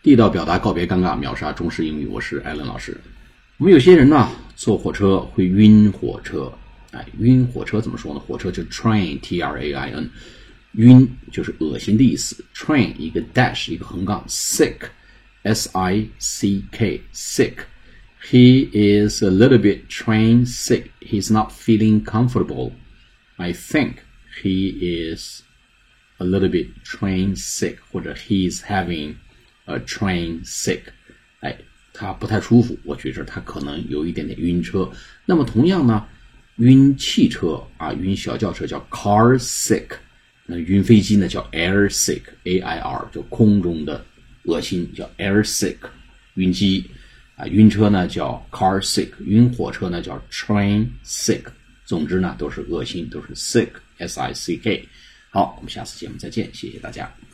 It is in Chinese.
地道表达告别尴尬，秒杀中式英语。我是艾伦老师。我们有些人呢，坐火车会晕火车。哎，晕火车怎么说呢？火车就 train，t r a i n，晕就是恶心的意思。train 一个 dash 一个横杠，sick，s i c k，sick。He is a little bit train sick. He's not feeling comfortable. I think he is a little bit train sick，或者 he is having a train sick。哎，他不太舒服，我觉着他可能有一点点晕车。那么同样呢，晕汽车啊，晕小轿车叫 car sick。那晕飞机呢叫 air sick，a i r 就空中的恶心叫 air sick。晕机啊，晕车呢叫 car sick，晕火车呢叫 train sick。总之呢都是恶心，都是 sick，s i c k。好，我们下次节目再见，谢谢大家。